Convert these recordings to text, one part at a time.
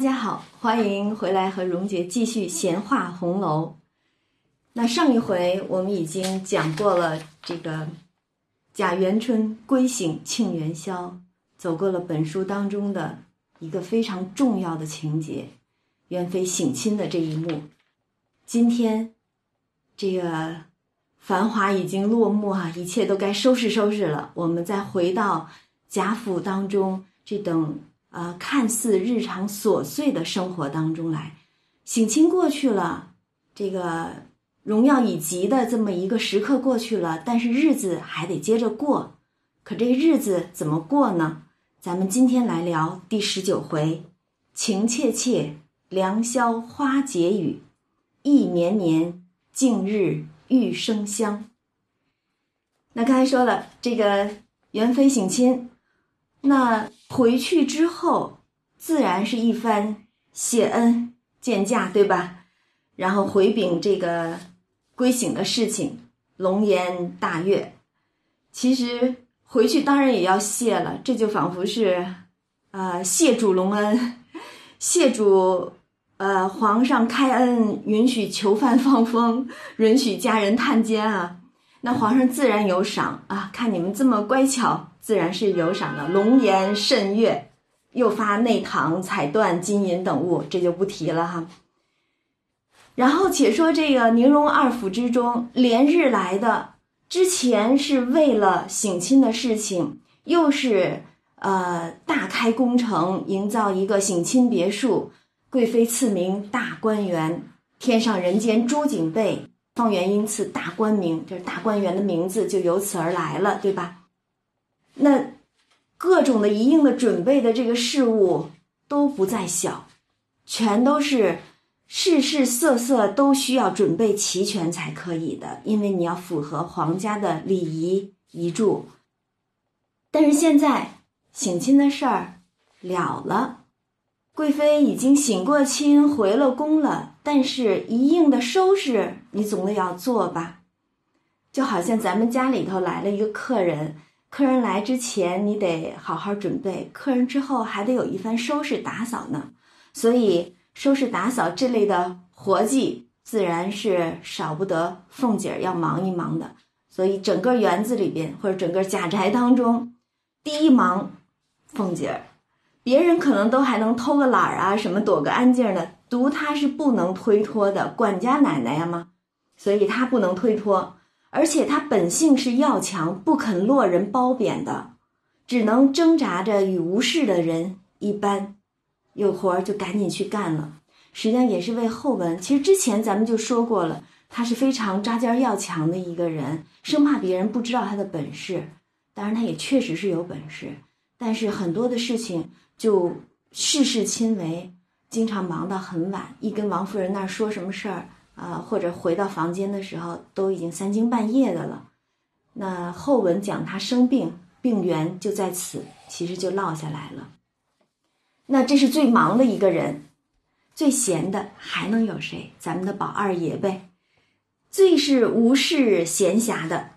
大家好，欢迎回来和蓉姐继续闲话红楼。那上一回我们已经讲过了这个贾元春归省庆元宵，走过了本书当中的一个非常重要的情节——元妃省亲的这一幕。今天这个繁华已经落幕啊，一切都该收拾收拾了。我们再回到贾府当中这等。呃，看似日常琐碎的生活当中来，省亲过去了，这个荣耀已极的这么一个时刻过去了，但是日子还得接着过。可这日子怎么过呢？咱们今天来聊第十九回：情切切，良宵花解语；意绵绵，近日玉生香。那刚才说了，这个元妃省亲。那回去之后，自然是一番谢恩见驾，对吧？然后回禀这个归省的事情，龙颜大悦。其实回去当然也要谢了，这就仿佛是，呃，谢主隆恩，谢主，呃，皇上开恩，允许囚犯放风，允许家人探监啊。那皇上自然有赏啊，看你们这么乖巧。自然是有赏的，龙颜甚悦，又发内堂彩缎、金银等物，这就不提了哈。然后且说这个宁荣二府之中，连日来的，之前是为了省亲的事情，又是呃大开工程，营造一个省亲别墅，贵妃赐名大观园，天上人间朱景备，方元因赐大观名，就是大观园的名字就由此而来了，对吧？那各种的一应的准备的这个事物都不在小，全都是事事色色都需要准备齐全才可以的，因为你要符合皇家的礼仪遗嘱。但是现在省亲的事儿了了，贵妃已经省过亲回了宫了，但是一应的收拾你总得要做吧？就好像咱们家里头来了一个客人。客人来之前，你得好好准备；客人之后，还得有一番收拾打扫呢。所以，收拾打扫这类的活计，自然是少不得凤姐儿要忙一忙的。所以，整个园子里边，或者整个贾宅当中，第一忙凤姐儿。别人可能都还能偷个懒儿啊，什么躲个安静的，独她是不能推脱的，管家奶奶呀嘛，所以她不能推脱。而且他本性是要强，不肯落人褒贬的，只能挣扎着与无事的人一般，有活儿就赶紧去干了。实际上也是为后文。其实之前咱们就说过了，他是非常扎尖要强的一个人，生怕别人不知道他的本事。当然，他也确实是有本事，但是很多的事情就事事亲为，经常忙到很晚，一跟王夫人那儿说什么事儿。啊，或者回到房间的时候，都已经三更半夜的了。那后文讲他生病，病源就在此，其实就落下来了。那这是最忙的一个人，最闲的还能有谁？咱们的宝二爷呗，最是无事闲暇的。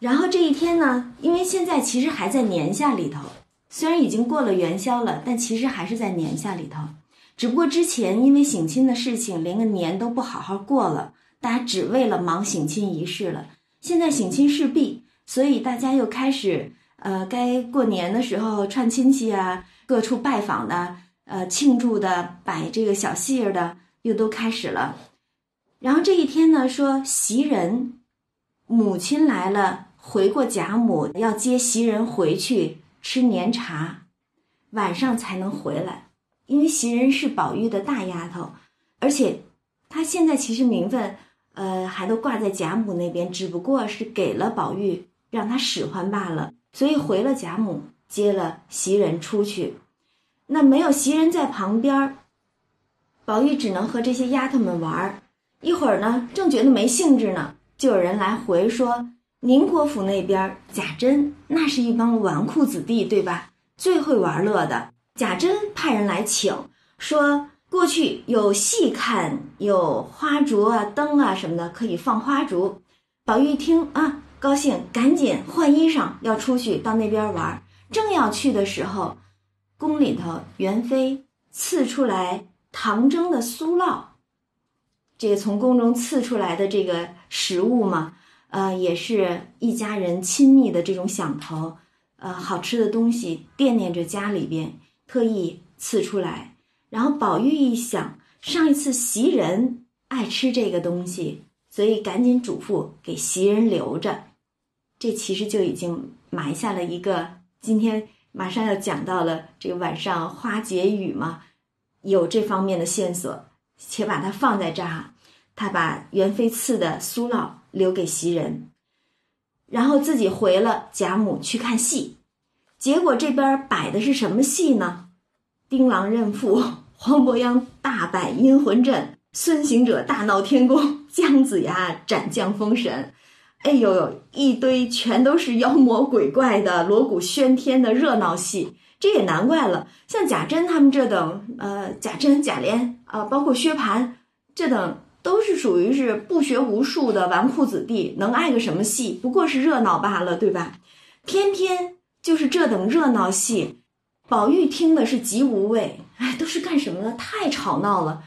然后这一天呢，因为现在其实还在年下里头，虽然已经过了元宵了，但其实还是在年下里头。只不过之前因为省亲的事情，连个年都不好好过了，大家只为了忙省亲仪式了。现在省亲事毕，所以大家又开始，呃，该过年的时候串亲戚啊，各处拜访的，呃，庆祝的，摆这个小戏儿的，又都开始了。然后这一天呢，说袭人母亲来了，回过贾母要接袭人回去吃年茶，晚上才能回来。因为袭人是宝玉的大丫头，而且她现在其实名分，呃，还都挂在贾母那边，只不过是给了宝玉让他使唤罢了。所以回了贾母，接了袭人出去。那没有袭人在旁边，宝玉只能和这些丫头们玩儿一会儿呢，正觉得没兴致呢，就有人来回说：“宁国府那边贾珍那是一帮纨绔子弟，对吧？最会玩乐的。”贾珍派人来请，说过去有戏看，有花烛啊、灯啊什么的，可以放花烛。宝玉一听啊，高兴，赶紧换衣裳，要出去到那边玩。正要去的时候，宫里头元妃赐出来唐蒸的酥酪，这个从宫中赐出来的这个食物嘛，呃，也是一家人亲密的这种想头，呃，好吃的东西惦念着家里边，特意赐出来。然后宝玉一想，上一次袭人爱吃这个东西，所以赶紧嘱咐给袭人留着。这其实就已经埋下了一个今天马上要讲到了这个晚上花解语嘛，有这方面的线索，且把它放在这儿哈。他把元妃赐的酥酪留给袭人，然后自己回了贾母去看戏。结果这边摆的是什么戏呢？丁郎认父，黄伯央大摆阴魂阵，孙行者大闹天宫，姜子牙斩将封神。哎呦呦，一堆全都是妖魔鬼怪的锣鼓喧天的热闹戏，这也难怪了。像贾珍他们这等，呃，贾珍、贾琏啊，包括薛蟠这等，都是属于是不学无术的纨绔子弟，能爱个什么戏？不过是热闹罢了，对吧？偏偏就是这等热闹戏，宝玉听的是极无味。哎，都是干什么呢？太吵闹了。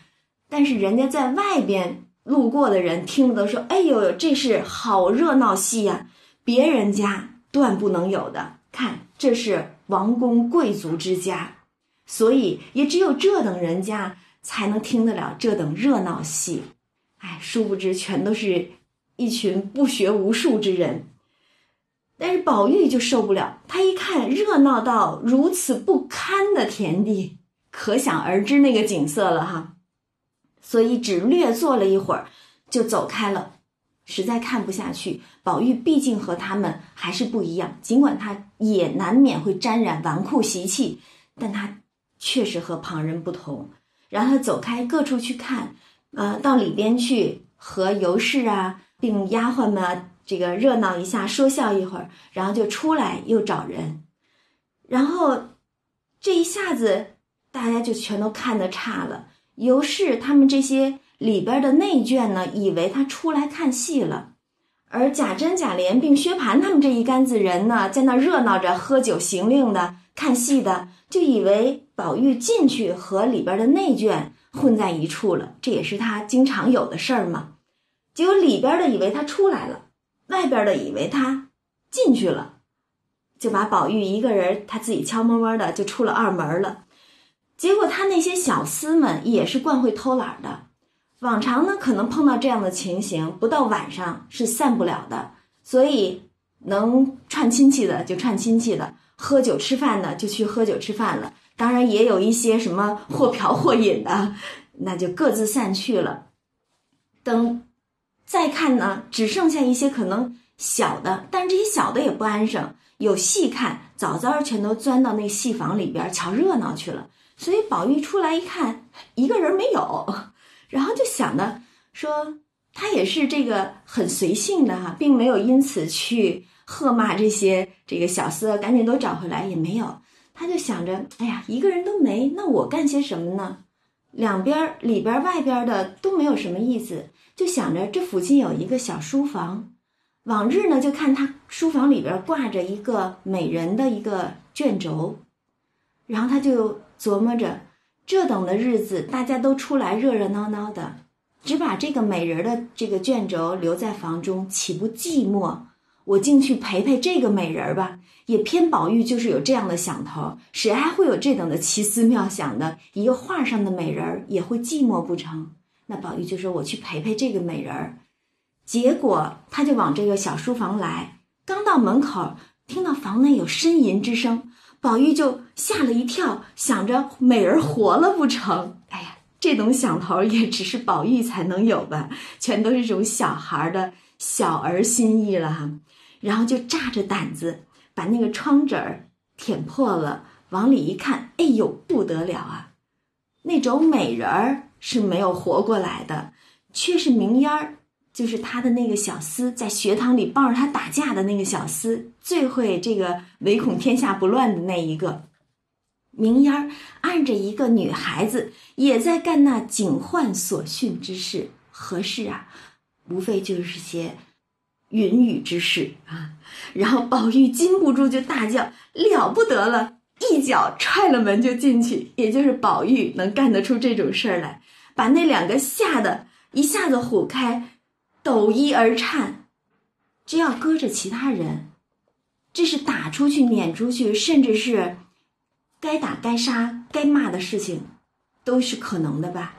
但是人家在外边。路过的人听了都说：“哎呦呦，这是好热闹戏呀！别人家断不能有的。看，这是王公贵族之家，所以也只有这等人家才能听得了这等热闹戏。哎，殊不知全都是一群不学无术之人。但是宝玉就受不了，他一看热闹到如此不堪的田地，可想而知那个景色了哈。”所以只略坐了一会儿，就走开了，实在看不下去。宝玉毕竟和他们还是不一样，尽管他也难免会沾染纨绔习气，但他确实和旁人不同。然后他走开，各处去看，呃，到里边去和尤氏啊，并丫鬟们这个热闹一下，说笑一会儿，然后就出来又找人，然后这一下子大家就全都看得差了。尤氏他们这些里边的内眷呢，以为他出来看戏了，而贾珍、贾琏并薛蟠他们这一杆子人呢，在那热闹着喝酒行令的、看戏的，就以为宝玉进去和里边的内眷混在一处了，这也是他经常有的事儿嘛。结果里边的以为他出来了，外边的以为他进去了，就把宝玉一个人他自己悄摸摸的就出了二门了。结果他那些小厮们也是惯会偷懒的，往常呢可能碰到这样的情形，不到晚上是散不了的。所以能串亲戚的就串亲戚的，喝酒吃饭的就去喝酒吃饭了。当然也有一些什么或嫖或饮的，那就各自散去了。等再看呢，只剩下一些可能小的，但是这些小的也不安生，有戏看，早早全都钻到那戏房里边瞧热闹去了。所以宝玉出来一看，一个人没有，然后就想呢，说他也是这个很随性的哈，并没有因此去喝骂这些这个小厮，赶紧都找回来也没有。他就想着，哎呀，一个人都没，那我干些什么呢？两边里边外边的都没有什么意思，就想着这附近有一个小书房，往日呢就看他书房里边挂着一个美人的一个卷轴，然后他就。琢磨着，这等的日子，大家都出来热热闹闹的，只把这个美人的这个卷轴留在房中，岂不寂寞？我进去陪陪这个美人吧。也偏宝玉就是有这样的想头，谁还会有这等的奇思妙想的？一个画上的美人也会寂寞不成？那宝玉就说：“我去陪陪这个美人儿。”结果他就往这个小书房来，刚到门口，听到房内有呻吟之声。宝玉就吓了一跳，想着美人活了不成？哎呀，这种想头也只是宝玉才能有吧，全都是这种小孩的小儿心意了哈。然后就炸着胆子把那个窗纸儿舔破了，往里一看，哎呦不得了啊！那种美人儿是没有活过来的，却是明烟儿。就是他的那个小厮，在学堂里抱着他打架的那个小厮，最会这个唯恐天下不乱的那一个。明烟儿按着一个女孩子，也在干那警幻所训之事。何事啊？无非就是些云雨之事啊。然后宝玉禁不住就大叫：“了不得了！一脚踹了门就进去，也就是宝玉能干得出这种事儿来，把那两个吓得一下子唬开，抖衣而颤。这要搁着其他人，这是打出去、撵出去，甚至是该打、该杀、该骂的事情，都是可能的吧？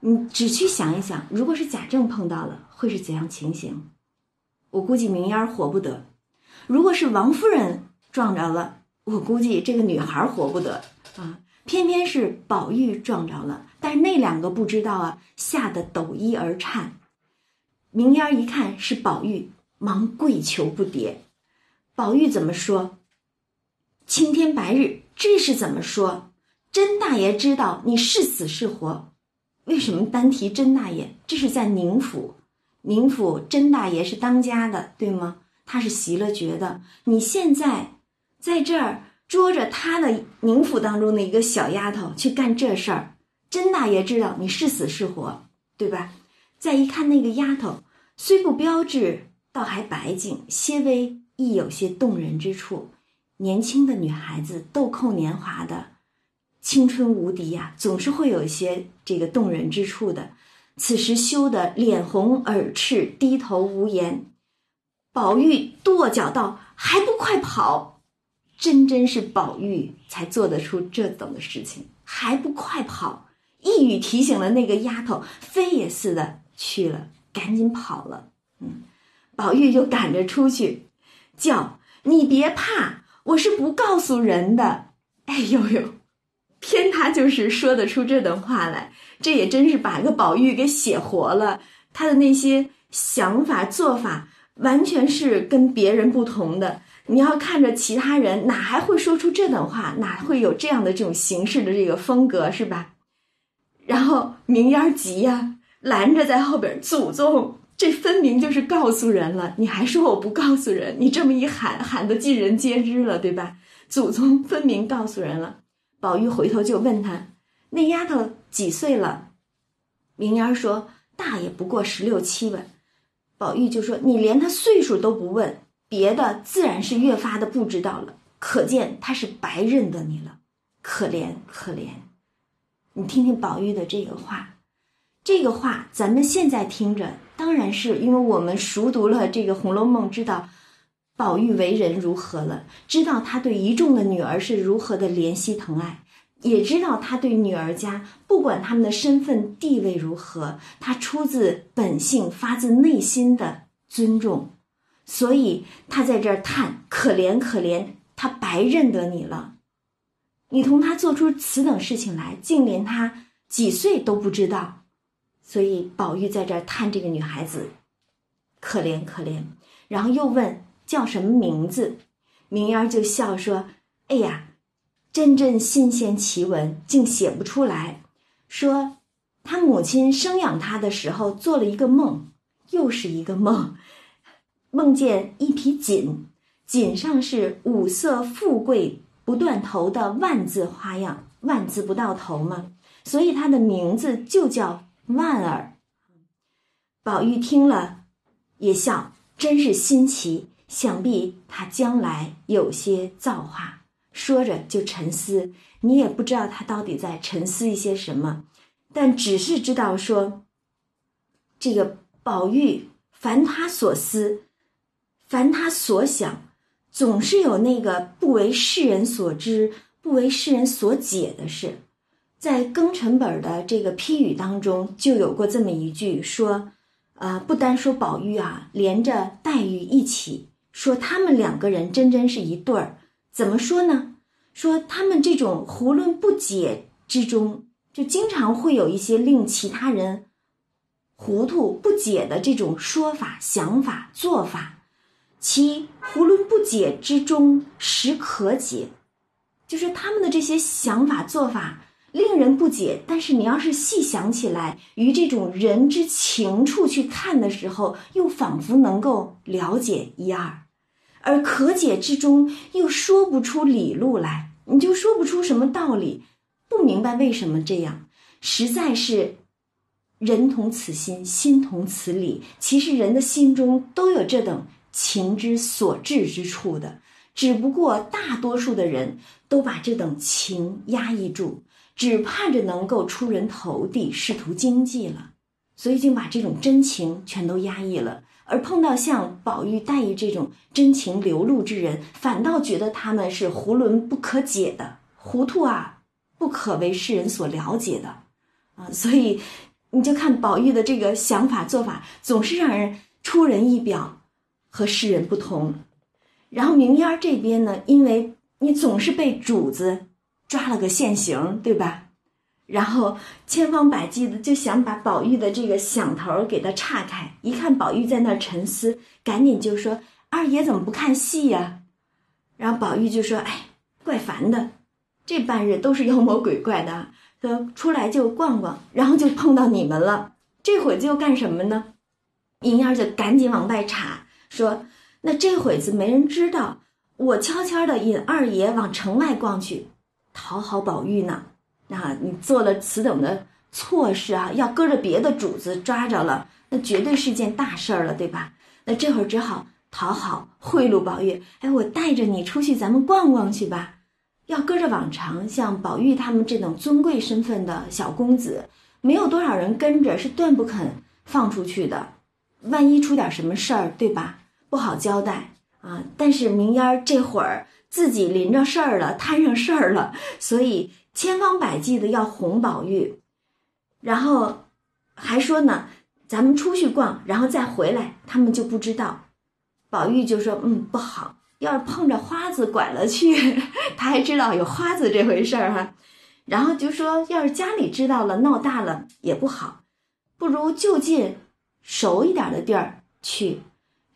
你只去想一想，如果是贾政碰到了，会是怎样情形？我估计明烟活不得。如果是王夫人撞着了，我估计这个女孩活不得啊。偏偏是宝玉撞着了，但是那两个不知道啊，吓得抖衣而颤。明烟一看是宝玉。忙跪求不迭，宝玉怎么说？青天白日，这是怎么说？甄大爷知道你是死是活？为什么单提甄大爷？这是在宁府，宁府甄大爷是当家的，对吗？他是袭了爵的。你现在在这儿捉着他的宁府当中的一个小丫头去干这事儿，甄大爷知道你是死是活，对吧？再一看那个丫头，虽不标致。倒还白净，些微亦有些动人之处。年轻的女孩子，豆蔻年华的，青春无敌呀，总是会有一些这个动人之处的。此时羞得脸红耳赤，低头无言。宝玉跺脚道：“还不快跑！”真真是宝玉才做得出这等的事情，还不快跑！一语提醒了那个丫头，飞也似的去了，赶紧跑了。嗯。宝玉就赶着出去，叫你别怕，我是不告诉人的。哎呦呦，偏他就是说得出这等话来，这也真是把个宝玉给写活了。他的那些想法做法，完全是跟别人不同的。你要看着其他人，哪还会说出这等话？哪会有这样的这种形式的这个风格，是吧？然后明烟急呀，拦着在后边，祖宗。这分明就是告诉人了，你还说我不告诉人？你这么一喊，喊得尽人皆知了，对吧？祖宗分明告诉人了。宝玉回头就问他：“那丫头几岁了？”明烟说：“大也不过十六七吧。”宝玉就说：“你连她岁数都不问，别的自然是越发的不知道了。可见他是白认得你了，可怜可怜。”你听听宝玉的这个话，这个话咱们现在听着。当然是因为我们熟读了这个《红楼梦》，知道宝玉为人如何了，知道他对一众的女儿是如何的怜惜疼爱，也知道他对女儿家不管他们的身份地位如何，他出自本性、发自内心的尊重，所以他在这儿叹可怜可怜，他白认得你了，你同他做出此等事情来，竟连他几岁都不知道。所以宝玉在这儿叹这个女孩子，可怜可怜，然后又问叫什么名字，明烟就笑说：“哎呀，真真新鲜奇闻，竟写不出来。说他母亲生养他的时候做了一个梦，又是一个梦，梦见一匹锦，锦上是五色富贵不断头的万字花样，万字不到头嘛，所以它的名字就叫。”万儿，宝玉听了也笑，真是新奇。想必他将来有些造化。说着就沉思，你也不知道他到底在沉思一些什么，但只是知道说，这个宝玉凡他所思，凡他所想，总是有那个不为世人所知、不为世人所解的事。在庚辰本的这个批语当中，就有过这么一句说，呃，不单说宝玉啊，连着黛玉一起说，他们两个人真真是一对儿。怎么说呢？说他们这种胡论不解之中，就经常会有一些令其他人糊涂不解的这种说法、想法、做法。其囫囵不解之中，实可解，就是他们的这些想法、做法。令人不解，但是你要是细想起来，于这种人之情处去看的时候，又仿佛能够了解一二，而可解之中又说不出理路来，你就说不出什么道理，不明白为什么这样，实在是人同此心，心同此理。其实人的心中都有这等情之所至之处的，只不过大多数的人都把这等情压抑住，只盼着能够出人头地，仕途经济了，所以就把这种真情全都压抑了。而碰到像宝玉、黛玉这种真情流露之人，反倒觉得他们是囫囵不可解的、糊涂啊，不可为世人所了解的，啊，所以你就看宝玉的这个想法做法，总是让人出人意表，和世人不同。然后明烟这边呢，因为你总是被主子抓了个现行，对吧？然后千方百计的就想把宝玉的这个响头给他岔开。一看宝玉在那儿沉思，赶紧就说：“二爷怎么不看戏呀？”然后宝玉就说：“哎，怪烦的，这半日都是妖魔鬼怪的，说出来就逛逛，然后就碰到你们了。这会子又干什么呢？”银儿就赶紧往外查，说：“那这会子没人知道，我悄悄的引二爷往城外逛去，讨好宝玉呢。”啊，你做了此等的错事啊，要搁着别的主子抓着了，那绝对是件大事儿了，对吧？那这会儿只好讨好贿赂宝玉，哎，我带着你出去，咱们逛逛去吧。要搁着往常，像宝玉他们这等尊贵身份的小公子，没有多少人跟着，是断不肯放出去的。万一出点什么事儿，对吧？不好交代啊。但是明烟儿这会儿自己临着事儿了，摊上事儿了，所以。千方百计的要哄宝玉，然后还说呢，咱们出去逛，然后再回来，他们就不知道。宝玉就说：“嗯，不好，要是碰着花子拐了去，他还知道有花子这回事儿哈。”然后就说：“要是家里知道了，闹大了也不好，不如就近熟一点的地儿去。”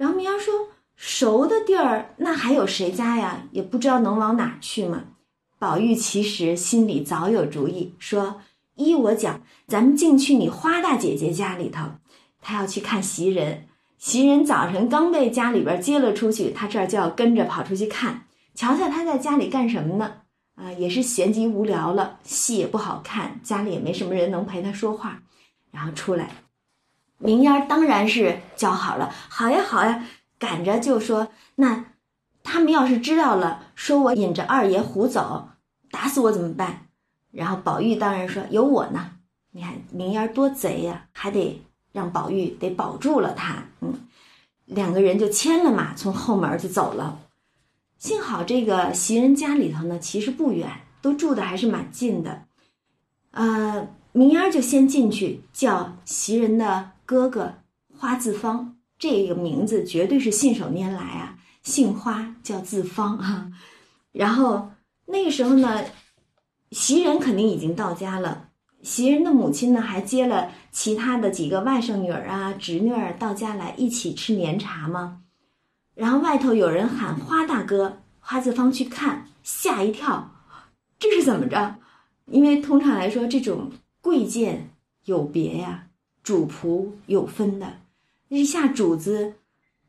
然后明儿说：“熟的地儿，那还有谁家呀？也不知道能往哪去嘛。”宝玉其实心里早有主意，说：“依我讲，咱们进去你花大姐姐家里头，他要去看袭人。袭人早晨刚被家里边接了出去，他这儿就要跟着跑出去看，瞧瞧他在家里干什么呢？啊，也是闲极无聊了，戏也不好看，家里也没什么人能陪他说话，然后出来，明烟当然是叫好了，好呀好呀，赶着就说那。”他们要是知道了，说我引着二爷胡走，打死我怎么办？然后宝玉当然说有我呢。你看明烟多贼呀，还得让宝玉得保住了他。嗯，两个人就牵了马，从后门就走了。幸好这个袭人家里头呢，其实不远，都住的还是蛮近的。呃，明烟就先进去叫袭人的哥哥花自芳，这个名字绝对是信手拈来啊。姓花叫自芳啊，然后那个时候呢，袭人肯定已经到家了。袭人的母亲呢，还接了其他的几个外甥女儿啊、侄女儿到家来一起吃年茶嘛。然后外头有人喊花大哥，花自芳去看，吓一跳，这是怎么着？因为通常来说，这种贵贱有别呀，主仆有分的，一下主子。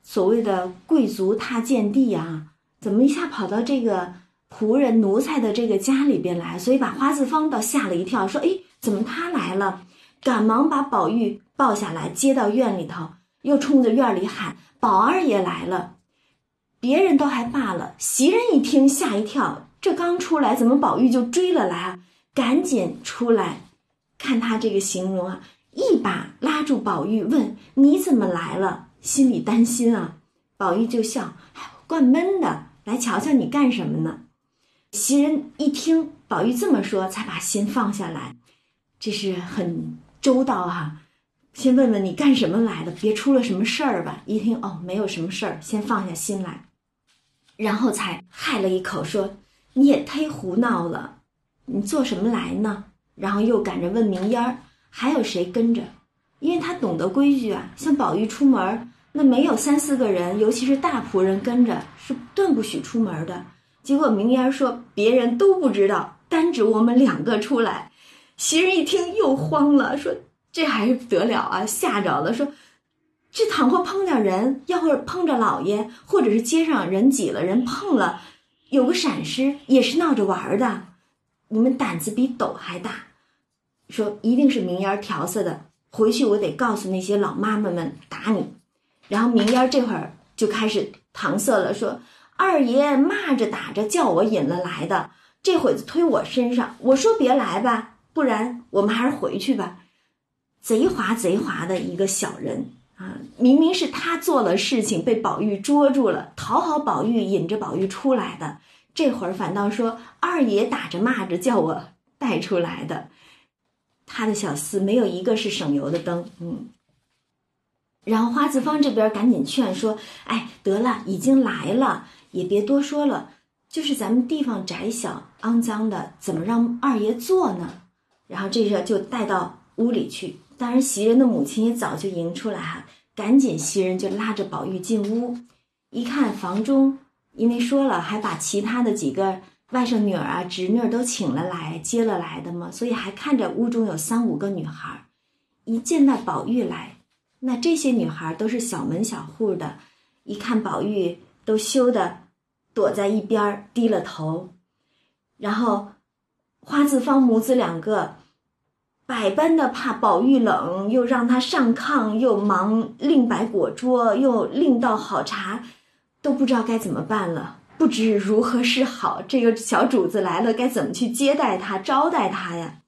所谓的贵族踏贱地啊，怎么一下跑到这个仆人奴才的这个家里边来？所以把花自芳倒吓了一跳，说：“哎，怎么他来了？”赶忙把宝玉抱下来，接到院里头，又冲着院里喊：“宝二爷来了！”别人都还罢了，袭人一听吓一跳，这刚出来，怎么宝玉就追了来啊？赶紧出来，看他这个形容啊，一把拉住宝玉，问：“你怎么来了？”心里担心啊，宝玉就笑：“哎怪闷的，来瞧瞧你干什么呢？”袭人一听宝玉这么说，才把心放下来，这是很周到哈。先问问你干什么来的，别出了什么事儿吧。一听哦，没有什么事儿，先放下心来，然后才害了一口说：“你也忒胡闹了，你做什么来呢？”然后又赶着问明烟儿还有谁跟着，因为他懂得规矩啊，像宝玉出门。那没有三四个人，尤其是大仆人跟着，是断不许出门的。结果明烟说别人都不知道，单指我们两个出来。袭人一听又慌了，说这还得了啊，吓着了。说这倘若碰点人，要是碰着老爷，或者是街上人挤了，人碰了，有个闪失，也是闹着玩的。你们胆子比斗还大，说一定是明烟调色的。回去我得告诉那些老妈妈们打你。然后明烟这会儿就开始搪塞了，说：“二爷骂着打着叫我引了来的，这会子推我身上，我说别来吧，不然我们还是回去吧。贼滑贼滑的一个小人啊！明明是他做了事情，被宝玉捉住了，讨好宝玉，引着宝玉出来的。这会儿反倒说二爷打着骂着叫我带出来的。他的小厮没有一个是省油的灯，嗯。然后花子芳这边赶紧劝说：“哎，得了，已经来了，也别多说了。就是咱们地方窄小，肮脏的，怎么让二爷坐呢？”然后这个就带到屋里去。当然，袭人的母亲也早就迎出来哈，赶紧袭人就拉着宝玉进屋，一看房中，因为说了还把其他的几个外甥女儿啊、侄女都请了来，接了来的嘛，所以还看着屋中有三五个女孩。一见到宝玉来，那这些女孩都是小门小户的，一看宝玉都羞得躲在一边儿低了头，然后花子芳母子两个。百般的怕宝玉冷，又让他上炕，又忙另摆果桌，又另倒好茶，都不知道该怎么办了，不知如何是好。这个小主子来了，该怎么去接待他、招待他呀？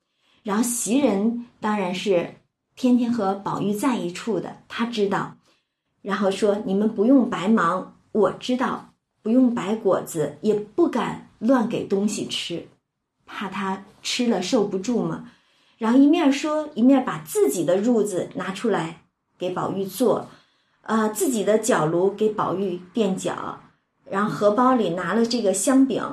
然后袭人当然是天天和宝玉在一处的，他知道，然后说：“你们不用白忙，我知道，不用白果子，也不敢乱给东西吃，怕他吃了受不住嘛。”然后一面说，一面把自己的褥子拿出来给宝玉坐，呃，自己的脚炉给宝玉垫脚，然后荷包里拿了这个香饼，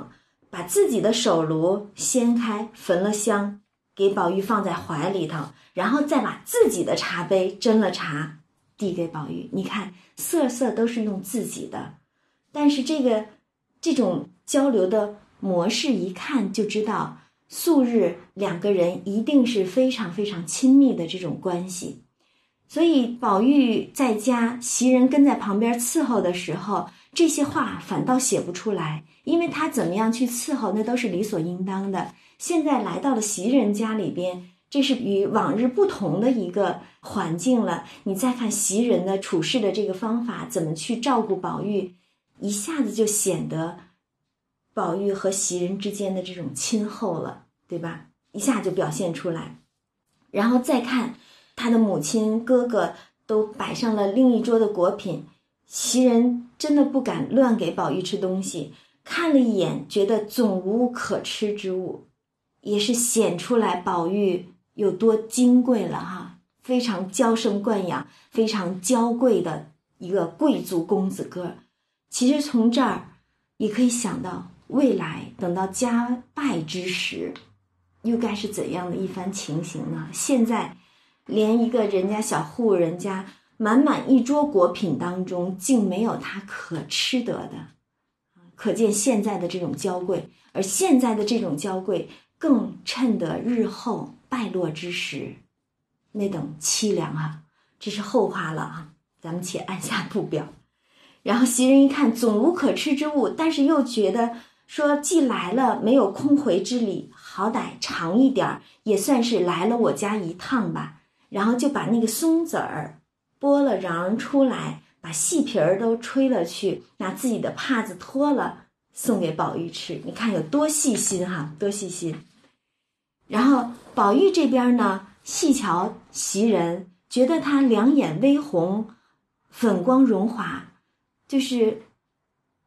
把自己的手炉掀开焚了香，给宝玉放在怀里头，然后再把自己的茶杯斟了茶递给宝玉。你看，色色都是用自己的，但是这个这种交流的模式，一看就知道。素日两个人一定是非常非常亲密的这种关系，所以宝玉在家，袭人跟在旁边伺候的时候，这些话反倒写不出来，因为他怎么样去伺候，那都是理所应当的。现在来到了袭人家里边，这是与往日不同的一个环境了。你再看袭人的处事的这个方法，怎么去照顾宝玉，一下子就显得。宝玉和袭人之间的这种亲厚了，对吧？一下就表现出来，然后再看他的母亲、哥哥都摆上了另一桌的果品，袭人真的不敢乱给宝玉吃东西。看了一眼，觉得总无可吃之物，也是显出来宝玉有多金贵了哈，非常娇生惯养、非常娇贵的一个贵族公子哥。其实从这儿也可以想到。未来等到家败之时，又该是怎样的一番情形呢？现在，连一个人家小户人家满满一桌果品当中，竟没有他可吃得的，可见现在的这种娇贵，而现在的这种娇贵，更衬得日后败落之时，那等凄凉啊！这是后话了啊，咱们且按下不表。然后袭人一看，总无可吃之物，但是又觉得。说既来了，没有空回之理，好歹尝一点儿，也算是来了我家一趟吧。然后就把那个松子儿剥了瓤出来，把细皮儿都吹了去，拿自己的帕子脱了，送给宝玉吃。你看有多细心哈，多细心。然后宝玉这边呢，细瞧袭人，觉得她两眼微红，粉光荣华，就是。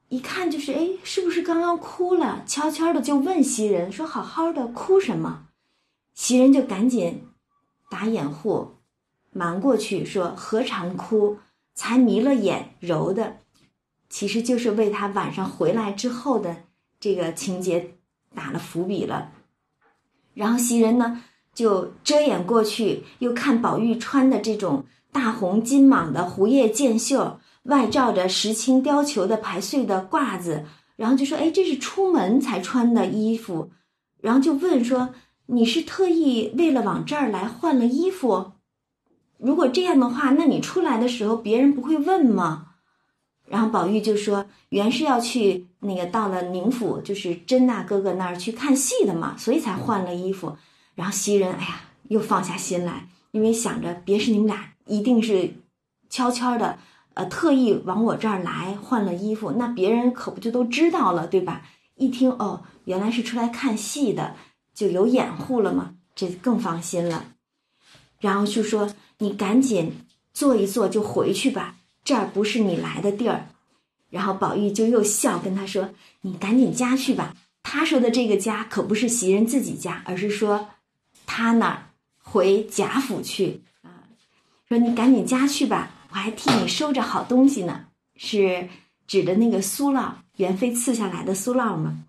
一看就是哎，是不是刚刚哭了？悄悄的就问袭人说：“好好的，哭什么？”袭人就赶紧打掩护，瞒过去说：“何尝哭？才迷了眼，揉的，其实就是为他晚上回来之后的这个情节打了伏笔了。”然后袭人呢就遮掩过去，又看宝玉穿的这种大红金蟒的狐叶箭袖。外罩着石青貂裘的排穗的褂子，然后就说：“哎，这是出门才穿的衣服。”然后就问说：“你是特意为了往这儿来换了衣服？如果这样的话，那你出来的时候别人不会问吗？”然后宝玉就说：“原是要去那个到了宁府，就是甄大哥哥那儿去看戏的嘛，所以才换了衣服。”然后袭人哎呀，又放下心来，因为想着别是你们俩一定是悄悄的。呃，特意往我这儿来换了衣服，那别人可不就都知道了，对吧？一听哦，原来是出来看戏的，就有掩护了嘛，这更放心了。然后就说：“你赶紧坐一坐就回去吧，这儿不是你来的地儿。”然后宝玉就又笑跟他说：“你赶紧家去吧。”他说的这个家可不是袭人自己家，而是说他那儿回贾府去啊。说你赶紧家去吧。我还替你收着好东西呢，是指的那个酥酪，元妃赐下来的酥酪吗？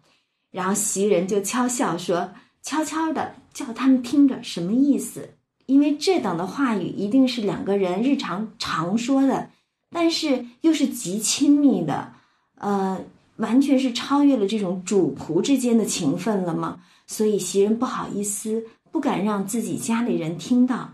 然后袭人就悄笑说：“悄悄的叫他们听着，什么意思？因为这等的话语一定是两个人日常常说的，但是又是极亲密的，呃，完全是超越了这种主仆之间的情分了吗？所以袭人不好意思，不敢让自己家里人听到。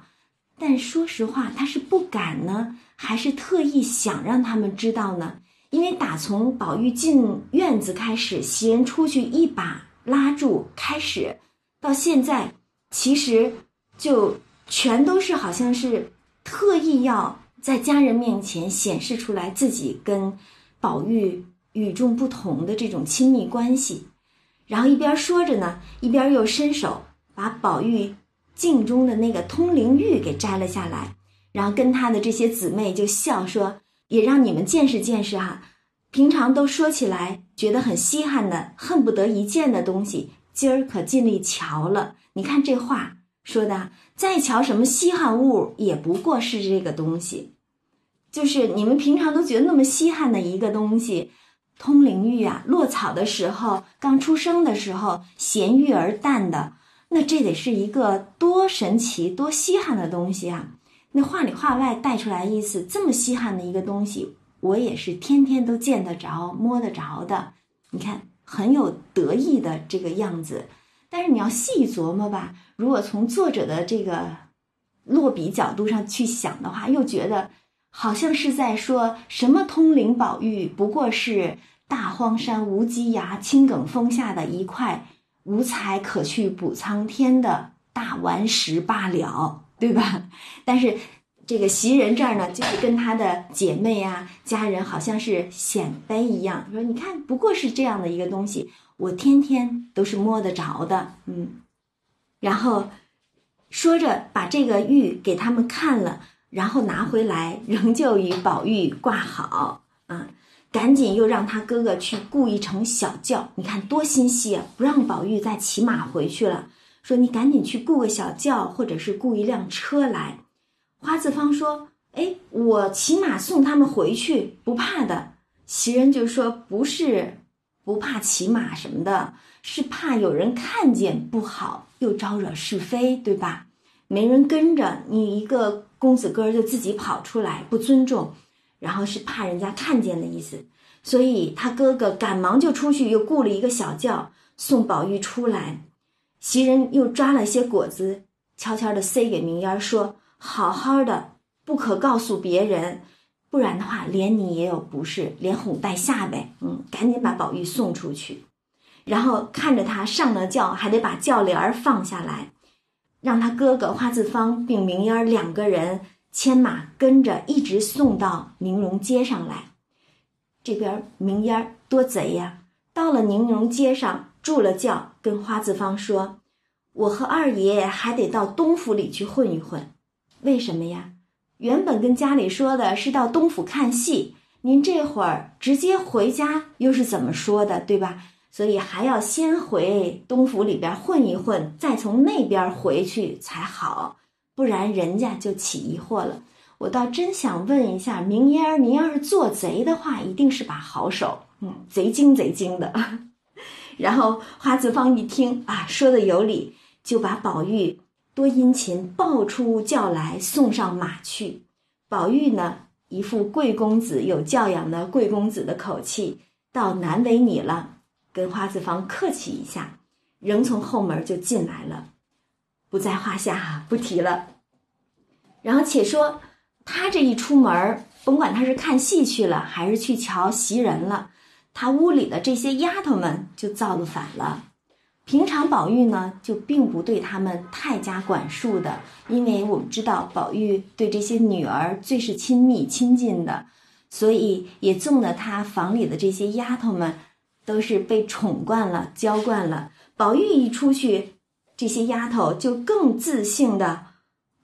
但说实话，他是不敢呢。”还是特意想让他们知道呢？因为打从宝玉进院子开始，袭人出去一把拉住开始，到现在，其实就全都是好像是特意要在家人面前显示出来自己跟宝玉与众不同的这种亲密关系，然后一边说着呢，一边又伸手把宝玉镜中的那个通灵玉给摘了下来。然后跟他的这些姊妹就笑说：“也让你们见识见识哈，平常都说起来觉得很稀罕的、恨不得一见的东西，今儿可尽力瞧了。你看这话说的，再瞧什么稀罕物，也不过是这个东西，就是你们平常都觉得那么稀罕的一个东西，通灵玉啊，落草的时候，刚出生的时候，咸玉而淡的，那这得是一个多神奇、多稀罕的东西啊！”那话里话外带出来意思，这么稀罕的一个东西，我也是天天都见得着、摸得着的。你看，很有得意的这个样子。但是你要细琢磨吧，如果从作者的这个落笔角度上去想的话，又觉得好像是在说什么通灵宝玉不过是大荒山无稽崖、青埂峰下的一块无才可去补苍天的大顽石罢了。对吧？但是这个袭人这儿呢，就是跟她的姐妹啊、家人，好像是显摆一样，说你看，不过是这样的一个东西，我天天都是摸得着的，嗯。然后说着，把这个玉给他们看了，然后拿回来，仍旧与宝玉挂好，啊，赶紧又让他哥哥去雇一乘小轿，你看多心细啊，不让宝玉再骑马回去了。说你赶紧去雇个小轿，或者是雇一辆车来。花子芳说：“哎，我骑马送他们回去，不怕的。”袭人就说：“不是不怕骑马什么的，是怕有人看见不好，又招惹是非，对吧？没人跟着你一个公子哥就自己跑出来，不尊重，然后是怕人家看见的意思。所以他哥哥赶忙就出去，又雇了一个小轿送宝玉出来。”袭人又抓了些果子，悄悄地塞给明烟说：“好好的，不可告诉别人，不然的话，连你也有不是，连哄带吓呗。”嗯，赶紧把宝玉送出去，然后看着他上了轿，还得把轿帘儿放下来，让他哥哥花子芳并明烟两个人牵马跟着，一直送到宁荣街上来。这边明烟多贼呀，到了宁荣街上。住了轿，跟花子芳说：“我和二爷还得到东府里去混一混，为什么呀？原本跟家里说的是到东府看戏，您这会儿直接回家又是怎么说的，对吧？所以还要先回东府里边混一混，再从那边回去才好，不然人家就起疑惑了。我倒真想问一下明烟儿，您要是做贼的话，一定是把好手，嗯，贼精贼精的。”然后花子芳一听啊，说的有理，就把宝玉多殷勤抱出轿来，送上马去。宝玉呢，一副贵公子有教养的贵公子的口气，倒难为你了，跟花子芳客气一下，仍从后门就进来了，不在话下，不提了。然后且说他这一出门，甭管他是看戏去了，还是去瞧袭人了。他屋里的这些丫头们就造了反了。平常宝玉呢，就并不对他们太加管束的，因为我们知道宝玉对这些女儿最是亲密亲近的，所以也纵的他房里的这些丫头们都是被宠惯了、娇惯了。宝玉一出去，这些丫头就更自信的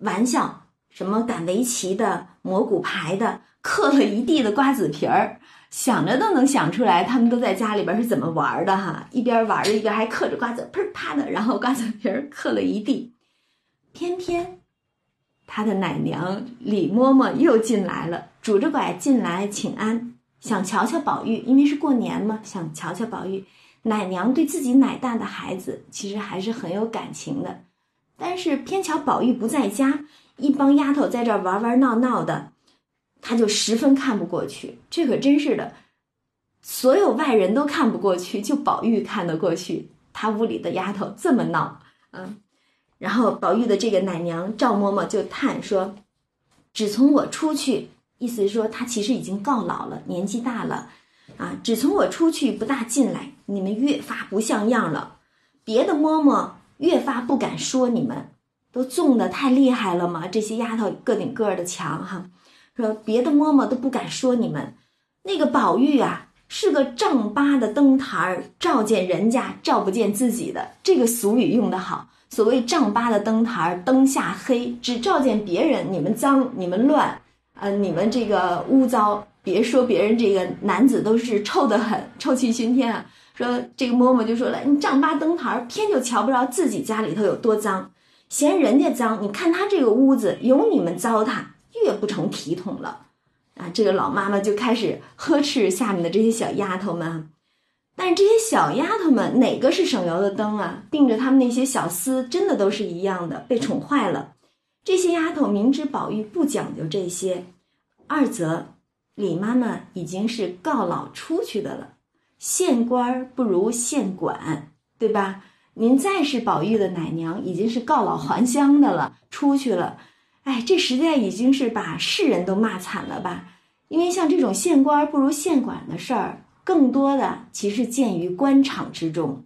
玩笑，什么赶围棋的、摸骨牌的，嗑了一地的瓜子皮儿。想着都能想出来，他们都在家里边是怎么玩的哈！一边玩着，一边还嗑着瓜子，砰啪的，然后瓜子皮儿嗑了一地。偏偏他的奶娘李嬷嬷又进来了，拄着拐进来请安，想瞧瞧宝玉，因为是过年嘛，想瞧瞧宝玉。奶娘对自己奶大的孩子其实还是很有感情的，但是偏巧宝玉不在家，一帮丫头在这儿玩玩闹闹的。他就十分看不过去，这可真是的，所有外人都看不过去，就宝玉看得过去。他屋里的丫头这么闹，嗯，然后宝玉的这个奶娘赵嬷嬷就叹说：“只从我出去，意思是说他其实已经告老了，年纪大了，啊，只从我出去不大进来，你们越发不像样了。别的嬷嬷越发不敢说你们，都纵的太厉害了嘛。这些丫头个顶个的强哈。”说别的嬷嬷都不敢说你们，那个宝玉啊是个丈八的灯台儿，照见人家照不见自己的。这个俗语用得好，所谓丈八的灯台儿，灯下黑，只照见别人。你们脏，你们乱，呃，你们这个污糟。别说别人这个男子都是臭得很，臭气熏天啊。说这个嬷嬷就说了，你丈八灯台儿，偏就瞧不着自己家里头有多脏，嫌人家脏。你看他这个屋子有你们糟蹋。越不成体统了，啊，这个老妈妈就开始呵斥下面的这些小丫头们。但这些小丫头们哪个是省油的灯啊？盯着他们那些小厮，真的都是一样的，被宠坏了。这些丫头明知宝玉不讲究这些，二则李妈妈已经是告老出去的了，县官不如县管，对吧？您再是宝玉的奶娘，已经是告老还乡的了，出去了。哎，这实在已经是把世人都骂惨了吧？因为像这种县官不如县管的事儿，更多的其实见于官场之中。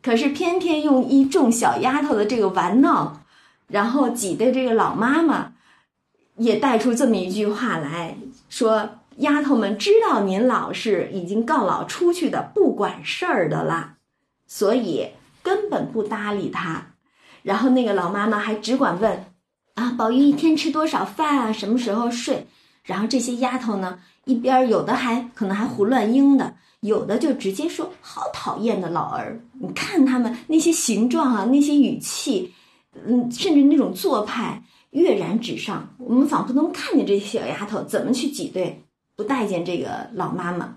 可是偏偏用一众小丫头的这个玩闹，然后挤兑这个老妈妈，也带出这么一句话来说：丫头们知道您老是已经告老出去的，不管事儿的啦，所以根本不搭理他。然后那个老妈妈还只管问。啊，宝玉一天吃多少饭啊？什么时候睡？然后这些丫头呢，一边有的还可能还胡乱应的，有的就直接说：“好讨厌的老儿！”你看他们那些形状啊，那些语气，嗯，甚至那种做派跃然纸上。我们仿佛能看见这些小丫头怎么去挤兑，不待见这个老妈妈。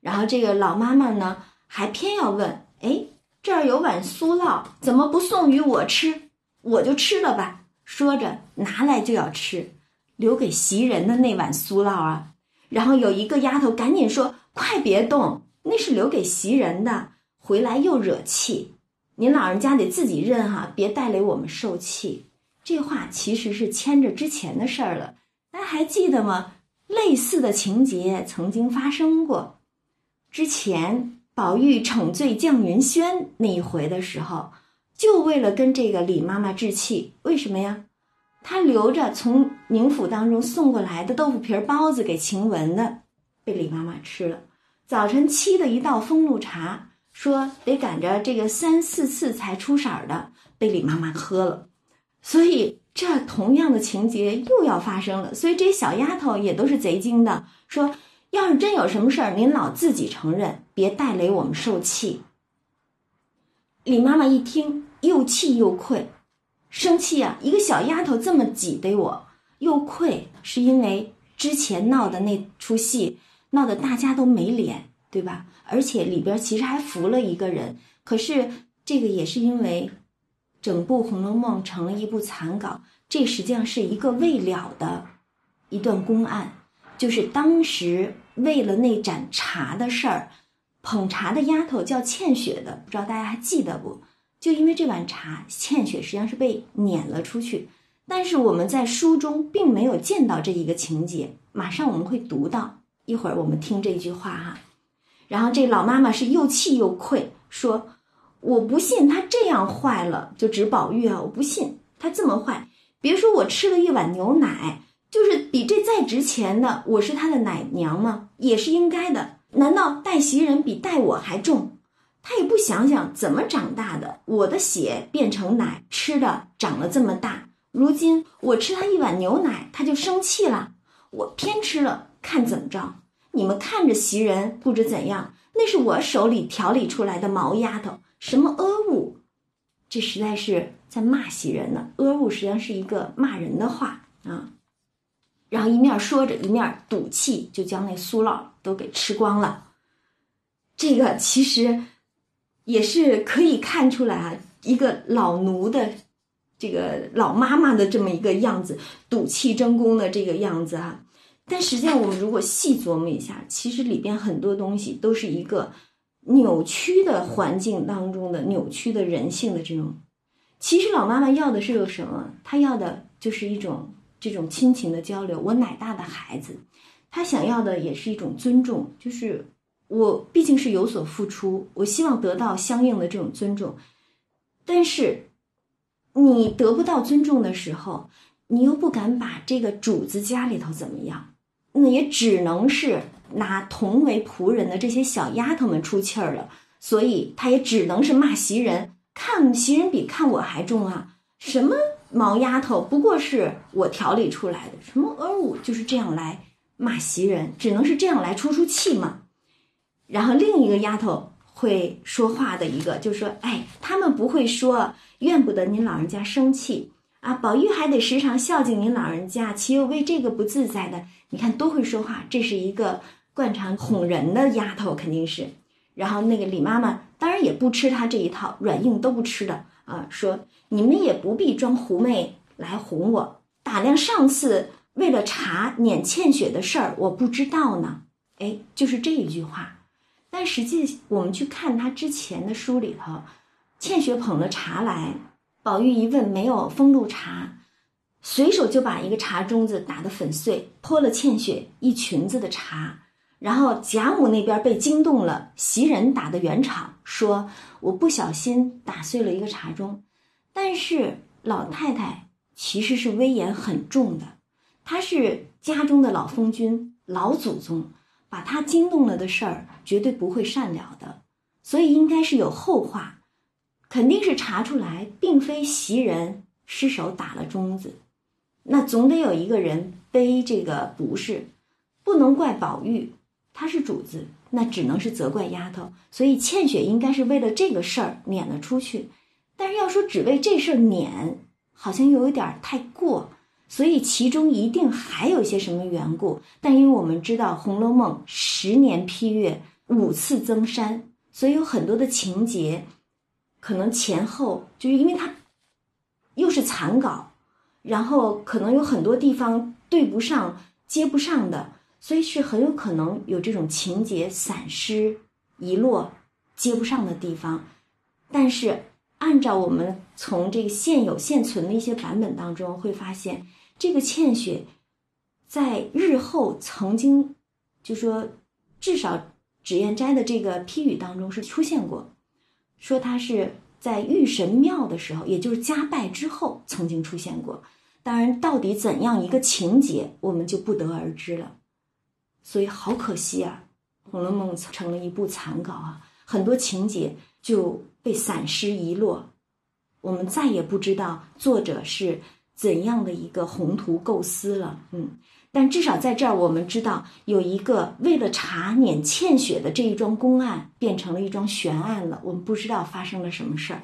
然后这个老妈妈呢，还偏要问：“哎，这儿有碗酥酪，怎么不送与我吃？我就吃了吧。”说着，拿来就要吃，留给袭人的那碗酥酪啊。然后有一个丫头赶紧说：“快别动，那是留给袭人的，回来又惹气。您老人家得自己认哈，别带来我们受气。”这话其实是牵着之前的事儿了，大家还记得吗？类似的情节曾经发生过。之前宝玉惩罪绛云轩那一回的时候。就为了跟这个李妈妈置气，为什么呀？他留着从宁府当中送过来的豆腐皮儿包子给晴雯的，被李妈妈吃了。早晨沏的一道风露茶，说得赶着这个三四次才出色的，被李妈妈喝了。所以这同样的情节又要发生了。所以这小丫头也都是贼精的，说要是真有什么事儿，您老自己承认，别带累我们受气。李妈妈一听。又气又愧，生气啊！一个小丫头这么挤兑我，又愧，是因为之前闹的那出戏，闹得大家都没脸，对吧？而且里边其实还扶了一个人。可是这个也是因为整部《红楼梦》成了一部残稿，这实际上是一个未了的一段公案，就是当时为了那盏茶的事儿，捧茶的丫头叫倩雪的，不知道大家还记得不？就因为这碗茶，倩雪实际上是被撵了出去，但是我们在书中并没有见到这一个情节，马上我们会读到。一会儿我们听这句话哈，然后这老妈妈是又气又愧，说：“我不信他这样坏了，就指宝玉啊，我不信他这么坏。别说我吃了一碗牛奶，就就是比这再值钱的，我是他的奶娘吗？也是应该的。难道带袭人比带我还重？他也不想想怎么长大的，我的血变成奶吃的，长了这么大。如今我吃他一碗牛奶，他就生气了。我偏吃了，看怎么着？你们看着袭人不知怎样，那是我手里调理出来的毛丫头，什么阿物？这实在是在骂袭人呢。阿物实际上是一个骂人的话啊。然后一面说着，一面赌气，就将那酥酪都给吃光了。这个其实也是可以看出来啊，一个老奴的这个老妈妈的这么一个样子，赌气争功的这个样子啊。但实际上，我们如果细琢磨一下，其实里边很多东西都是一个扭曲的环境当中的扭曲的人性的这种。其实老妈妈要的是有什么？她要的就是一种这种亲情的交流。我奶大的孩子，她想要的也是一种尊重，就是我毕竟是有所付出，我希望得到相应的这种尊重。但是你得不到尊重的时候，你又不敢把这个主子家里头怎么样？那也只能是拿同为仆人的这些小丫头们出气儿了，所以他也只能是骂袭人，看袭人比看我还重啊！什么毛丫头，不过是我调理出来的，什么阿武就是这样来骂袭人，只能是这样来出出气嘛。然后另一个丫头会说话的一个就说：“哎，他们不会说，怨不得您老人家生气。”啊，宝玉还得时常孝敬您老人家，岂有为这个不自在的？你看多会说话，这是一个惯常哄人的丫头，肯定是。然后那个李妈妈当然也不吃他这一套，软硬都不吃的啊。说你们也不必装狐媚来哄我，打量上次为了茶撵倩雪的事儿，我不知道呢。哎，就是这一句话。但实际我们去看他之前的书里头，倩雪捧了茶来。宝玉一问，没有风露茶，随手就把一个茶盅子打得粉碎，泼了倩雪一裙子的茶。然后贾母那边被惊动了，袭人打的圆场，说我不小心打碎了一个茶盅。但是老太太其实是威严很重的，她是家中的老封君、老祖宗，把他惊动了的事儿绝对不会善了的，所以应该是有后话。肯定是查出来，并非袭人失手打了钟子，那总得有一个人背这个不是，不能怪宝玉，他是主子，那只能是责怪丫头。所以倩雪应该是为了这个事儿撵了出去，但是要说只为这事儿撵，好像又有点太过，所以其中一定还有一些什么缘故。但因为我们知道《红楼梦》十年批阅，五次增删，所以有很多的情节。可能前后就是因为它又是残稿，然后可能有很多地方对不上、接不上的，所以是很有可能有这种情节散失、遗落、接不上的地方。但是按照我们从这个现有现存的一些版本当中会发现，这个倩雪在日后曾经就说至少脂砚斋的这个批语当中是出现过。说他是在玉神庙的时候，也就是家拜之后曾经出现过。当然，到底怎样一个情节，我们就不得而知了。所以好可惜啊，《红楼梦》成了一部残稿啊，很多情节就被散失遗落，我们再也不知道作者是怎样的一个宏图构思了。嗯。但至少在这儿，我们知道有一个为了查撵倩雪的这一桩公案，变成了一桩悬案了。我们不知道发生了什么事儿。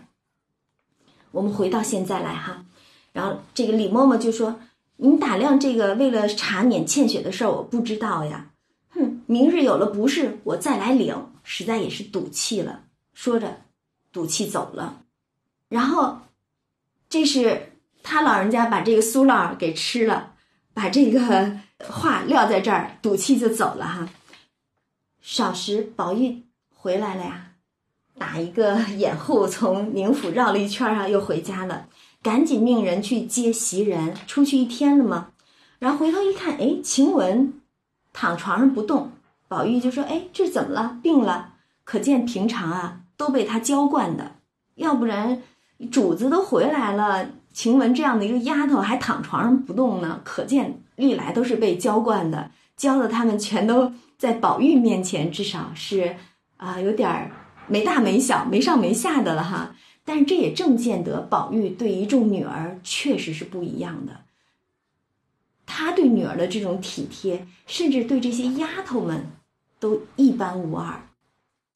我们回到现在来哈，然后这个李嬷嬷就说：“你打量这个为了查撵倩雪的事儿，我不知道呀。哼，明日有了不是，我再来领。实在也是赌气了。”说着，赌气走了。然后，这是他老人家把这个酥酪给吃了。把这个话撂在这儿，赌气就走了哈。少时，宝玉回来了呀，打一个掩护，从宁府绕了一圈啊，又回家了。赶紧命人去接袭人，出去一天了嘛。然后回头一看，哎，晴雯躺床上不动。宝玉就说：“哎，这怎么了？病了？可见平常啊，都被他娇惯的。要不然，主子都回来了，晴雯这样的一个丫头还躺床上不动呢，可见历来都是被娇惯的，教的他们全都在宝玉面前至少是啊有点儿没大没小、没上没下的了哈。但是这也正见得宝玉对一众女儿确实是不一样的，他对女儿的这种体贴，甚至对这些丫头们都一般无二。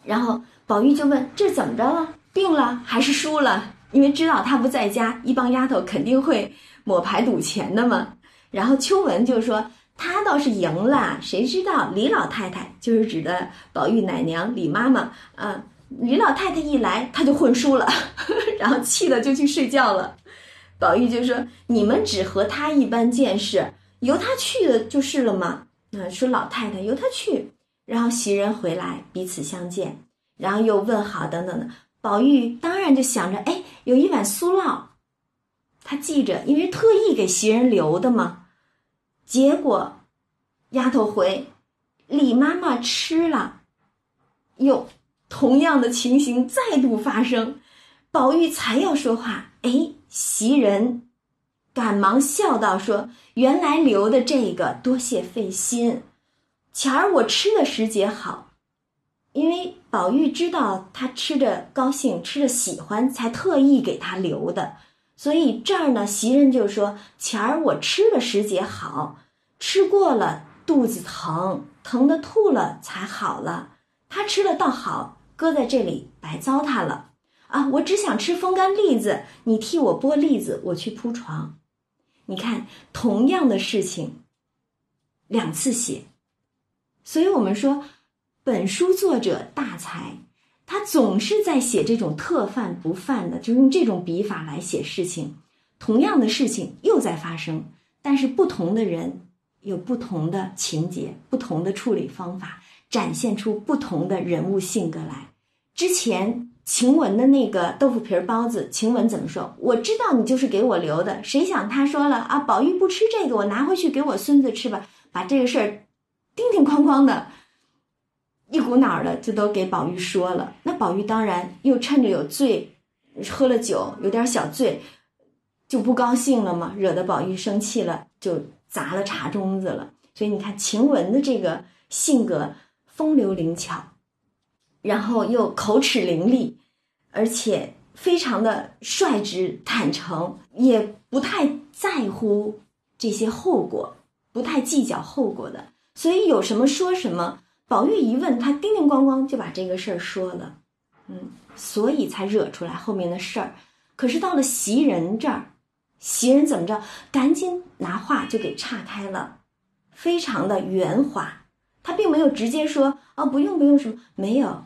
然后宝玉就问：“这怎么着了？病了还是输了？”因为知道他不在家，一帮丫头肯定会抹牌赌钱的嘛。然后秋文就说：“他倒是赢了，谁知道李老太太就是指的宝玉奶娘李妈妈啊。李老太太一来，他就混输了，然后气的就去睡觉了。宝玉就说：‘你们只和他一般见识，由他去的就是了嘛。’啊，说老太太由他去，然后袭人回来，彼此相见，然后又问好等等的。宝玉当然就想着，哎。”有一碗酥酪，他记着，因为特意给袭人留的嘛。结果，丫头回，李妈妈吃了，又同样的情形再度发生。宝玉才要说话，哎，袭人赶忙笑道：“说原来留的这个，多谢费心。前儿我吃的时节好。”因为宝玉知道他吃着高兴，吃着喜欢，才特意给他留的。所以这儿呢，袭人就说：“前儿我吃的时节好，吃过了肚子疼，疼的吐了才好了。他吃了倒好，搁在这里白糟蹋了啊！我只想吃风干栗子，你替我剥栗子，我去铺床。你看，同样的事情，两次写，所以我们说。”本书作者大才，他总是在写这种特犯不犯的，就用这种笔法来写事情。同样的事情又在发生，但是不同的人有不同的情节、不同的处理方法，展现出不同的人物性格来。之前晴雯的那个豆腐皮儿包子，晴雯怎么说？我知道你就是给我留的。谁想他说了啊，宝玉不吃这个，我拿回去给我孙子吃吧。把这个事儿叮叮哐哐的。一股脑儿的就都给宝玉说了，那宝玉当然又趁着有醉，喝了酒有点小醉，就不高兴了嘛，惹得宝玉生气了，就砸了茶盅子了。所以你看晴雯的这个性格风流灵巧，然后又口齿伶俐，而且非常的率直坦诚，也不太在乎这些后果，不太计较后果的，所以有什么说什么。宝玉一问，他叮叮咣咣就把这个事儿说了，嗯，所以才惹出来后面的事儿。可是到了袭人这儿，袭人怎么着？赶紧拿话就给岔开了，非常的圆滑。他并没有直接说哦，不用不用什么，没有，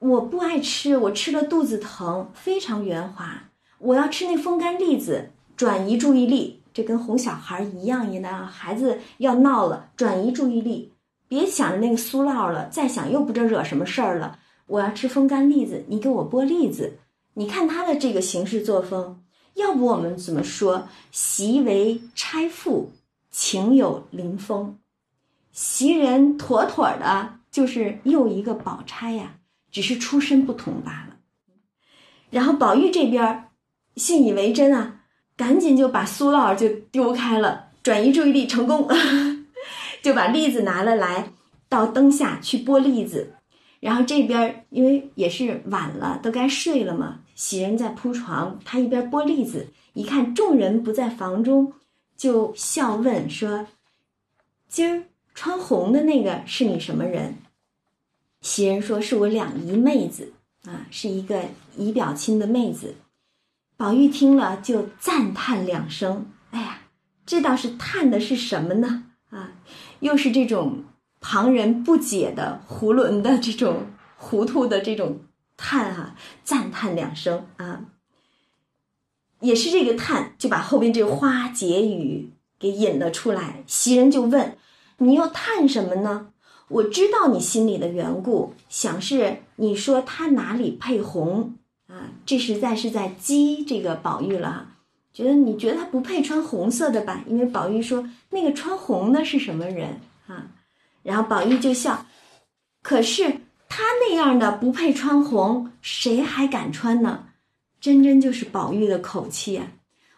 我不爱吃，我吃了肚子疼，非常圆滑。我要吃那风干栗子，转移注意力，这跟哄小孩一样一样，孩子要闹了，转移注意力。别想着那个酥酪了，再想又不知道惹什么事儿了。我要吃风干栗子，你给我剥栗子。你看他的这个行事作风，要不我们怎么说？习为差妇，情有临风。袭人妥妥的就是又一个宝钗呀，只是出身不同罢了。然后宝玉这边信以为真啊，赶紧就把酥酪就丢开了，转移注意力成功。就把栗子拿了来，到灯下去剥栗子，然后这边因为也是晚了，都该睡了嘛。袭人在铺床，他一边剥栗子，一看众人不在房中，就笑问说：“今儿穿红的那个是你什么人？”袭人说：“是我两姨妹子啊，是一个姨表亲的妹子。”宝玉听了就赞叹两声：“哎呀，这倒是叹的是什么呢？啊？”又是这种旁人不解的囫囵的这种糊涂的这种叹啊，赞叹两声啊，也是这个叹，就把后边这花解语给引了出来。袭人就问：“你又叹什么呢？”我知道你心里的缘故，想是你说他哪里配红啊？这实在是在激这个宝玉了哈。觉得你觉得他不配穿红色的吧？因为宝玉说那个穿红的是什么人啊？然后宝玉就笑。可是他那样的不配穿红，谁还敢穿呢？真真就是宝玉的口气啊！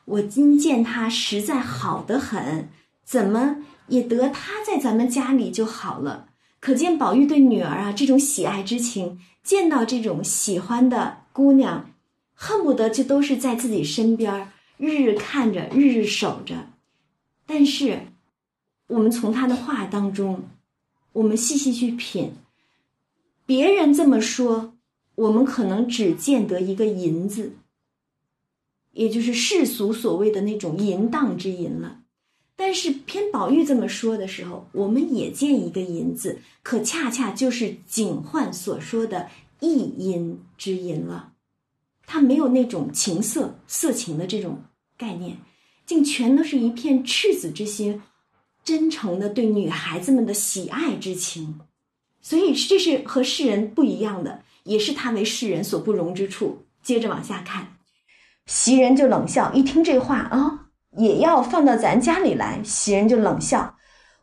我今见他实在好得很，怎么也得他在咱们家里就好了。可见宝玉对女儿啊这种喜爱之情，见到这种喜欢的姑娘，恨不得就都是在自己身边，日日看着，日日守着。但是，我们从他的话当中，我们细细去品，别人这么说，我们可能只见得一个淫字，也就是世俗所谓的那种淫荡之淫了。但是偏宝玉这么说的时候，我们也见一个淫字，可恰恰就是警幻所说的意淫之淫了。他没有那种情色、色情的这种概念，竟全都是一片赤子之心，真诚的对女孩子们的喜爱之情。所以这是和世人不一样的，也是他为世人所不容之处。接着往下看，袭人就冷笑，一听这话啊。也要放到咱家里来，袭人就冷笑：“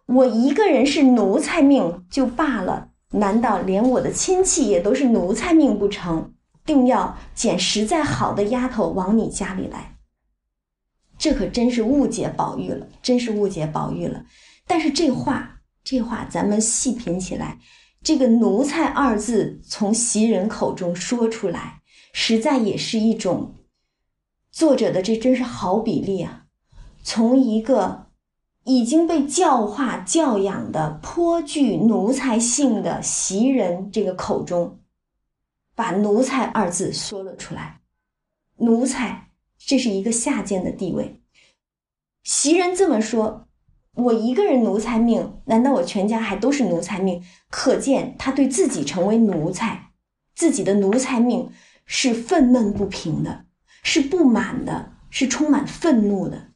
我一个人是奴才命就罢了，难道连我的亲戚也都是奴才命不成？定要捡实在好的丫头往你家里来。”这可真是误解宝玉了，真是误解宝玉了。但是这话，这话咱们细品起来，这个“奴才”二字从袭人口中说出来，实在也是一种作者的这真是好比例啊。从一个已经被教化教养的颇具奴才性的袭人这个口中，把“奴才”二字说了出来。奴才，这是一个下贱的地位。袭人这么说：“我一个人奴才命，难道我全家还都是奴才命？”可见他对自己成为奴才，自己的奴才命是愤懑不平的，是不满的，是充满愤怒的。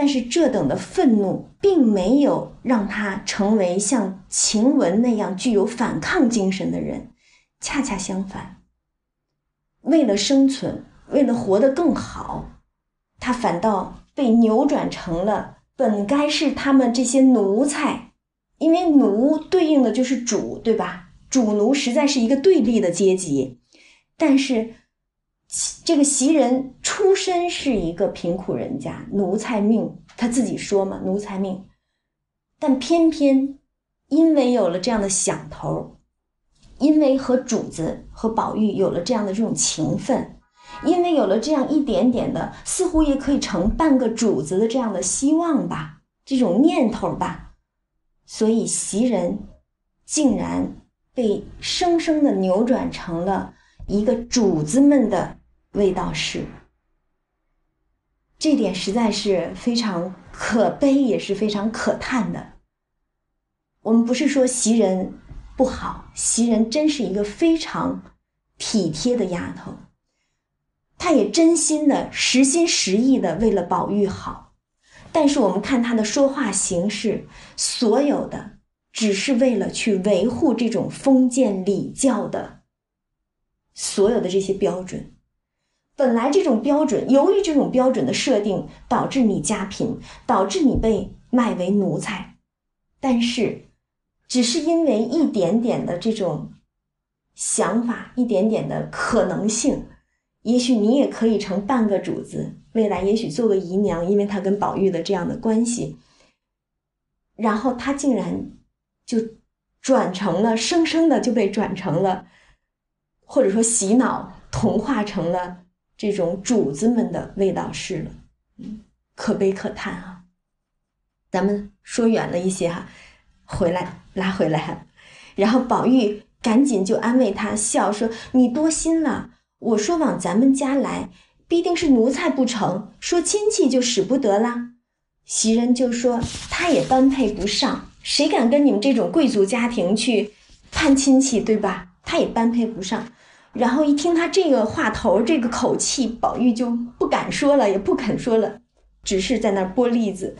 但是这等的愤怒，并没有让他成为像晴雯那样具有反抗精神的人，恰恰相反。为了生存，为了活得更好，他反倒被扭转成了本该是他们这些奴才，因为奴对应的就是主，对吧？主奴实在是一个对立的阶级，但是。这个袭人出身是一个贫苦人家，奴才命，他自己说嘛，奴才命。但偏偏因为有了这样的响头，因为和主子和宝玉有了这样的这种情分，因为有了这样一点点的，似乎也可以成半个主子的这样的希望吧，这种念头吧，所以袭人竟然被生生的扭转成了一个主子们的。味道是，这点实在是非常可悲，也是非常可叹的。我们不是说袭人不好，袭人真是一个非常体贴的丫头，她也真心的、实心实意的为了宝玉好。但是我们看她的说话形式，所有的只是为了去维护这种封建礼教的所有的这些标准。本来这种标准，由于这种标准的设定，导致你家贫，导致你被卖为奴才。但是，只是因为一点点的这种想法，一点点的可能性，也许你也可以成半个主子，未来也许做个姨娘，因为他跟宝玉的这样的关系。然后他竟然就转成了，生生的就被转成了，或者说洗脑同化成了。这种主子们的味道是了，嗯，可悲可叹啊！咱们说远了一些哈，回来拉回来，然后宝玉赶紧就安慰他，笑说：“你多心了。我说往咱们家来，必定是奴才不成？说亲戚就使不得啦。”袭人就说：“他也般配不上，谁敢跟你们这种贵族家庭去攀亲戚，对吧？他也般配不上。”然后一听他这个话头，这个口气，宝玉就不敢说了，也不肯说了，只是在那儿剥栗子。